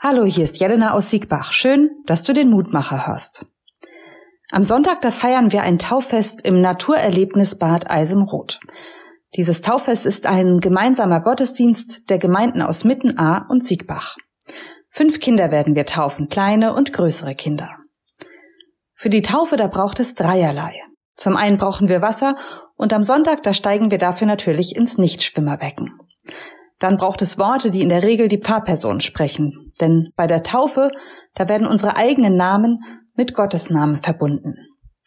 Hallo, hier ist Jelena aus Siegbach. Schön, dass du den Mutmacher hörst. Am Sonntag, da feiern wir ein Tauffest im Naturerlebnisbad Eisenroth. Dieses Tauffest ist ein gemeinsamer Gottesdienst der Gemeinden aus Mittenaar und Siegbach. Fünf Kinder werden wir taufen, kleine und größere Kinder. Für die Taufe, da braucht es dreierlei. Zum einen brauchen wir Wasser und am Sonntag, da steigen wir dafür natürlich ins Nichtschwimmerbecken. Dann braucht es Worte, die in der Regel die Pfarrperson sprechen. Denn bei der Taufe, da werden unsere eigenen Namen mit Gottes Namen verbunden.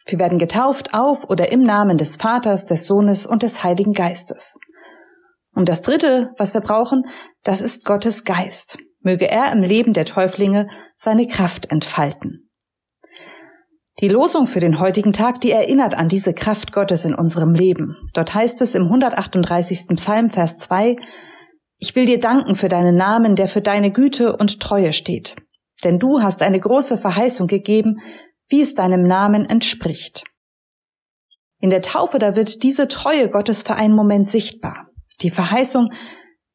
Wir werden getauft auf oder im Namen des Vaters, des Sohnes und des Heiligen Geistes. Und das Dritte, was wir brauchen, das ist Gottes Geist. Möge er im Leben der Täuflinge seine Kraft entfalten. Die Losung für den heutigen Tag, die erinnert an diese Kraft Gottes in unserem Leben. Dort heißt es im 138. Psalm, Vers 2, ich will dir danken für deinen Namen, der für deine Güte und Treue steht. Denn du hast eine große Verheißung gegeben, wie es deinem Namen entspricht. In der Taufe, da wird diese Treue Gottes für einen Moment sichtbar. Die Verheißung,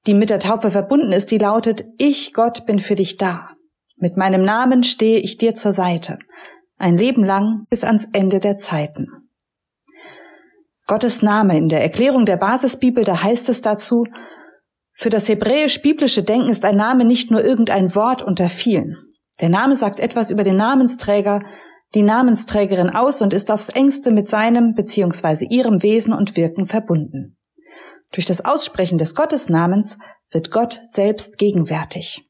die mit der Taufe verbunden ist, die lautet, ich Gott bin für dich da. Mit meinem Namen stehe ich dir zur Seite. Ein Leben lang bis ans Ende der Zeiten. Gottes Name in der Erklärung der Basisbibel, da heißt es dazu, für das hebräisch-biblische Denken ist ein Name nicht nur irgendein Wort unter vielen. Der Name sagt etwas über den Namensträger, die Namensträgerin aus und ist aufs engste mit seinem bzw. ihrem Wesen und Wirken verbunden. Durch das Aussprechen des Gottesnamens wird Gott selbst gegenwärtig.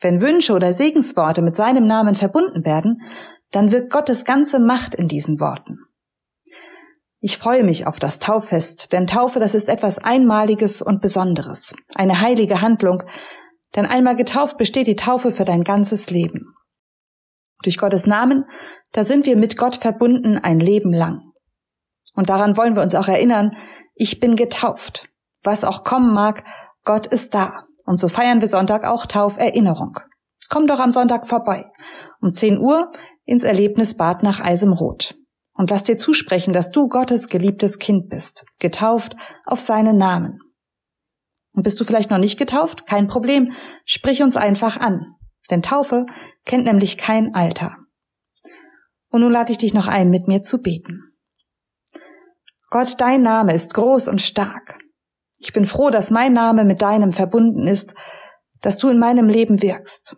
Wenn Wünsche oder Segensworte mit seinem Namen verbunden werden, dann wirkt Gottes ganze Macht in diesen Worten. Ich freue mich auf das Tauffest, denn Taufe, das ist etwas Einmaliges und Besonderes, eine heilige Handlung, denn einmal getauft besteht die Taufe für dein ganzes Leben. Durch Gottes Namen, da sind wir mit Gott verbunden ein Leben lang. Und daran wollen wir uns auch erinnern, ich bin getauft. Was auch kommen mag, Gott ist da. Und so feiern wir Sonntag auch Tauferinnerung. Komm doch am Sonntag vorbei. Um 10 Uhr ins Erlebnisbad nach Eisemroth und lass dir zusprechen, dass du Gottes geliebtes Kind bist, getauft auf seinen Namen. Und bist du vielleicht noch nicht getauft? Kein Problem, sprich uns einfach an, denn Taufe kennt nämlich kein Alter. Und nun lade ich dich noch ein, mit mir zu beten. Gott, dein Name ist groß und stark. Ich bin froh, dass mein Name mit deinem verbunden ist, dass du in meinem Leben wirkst.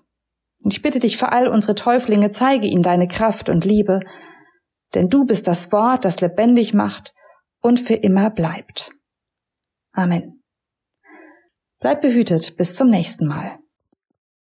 Und ich bitte dich für all unsere Täuflinge, zeige ihnen deine Kraft und Liebe, denn du bist das Wort, das lebendig macht und für immer bleibt. Amen. Bleib behütet bis zum nächsten Mal.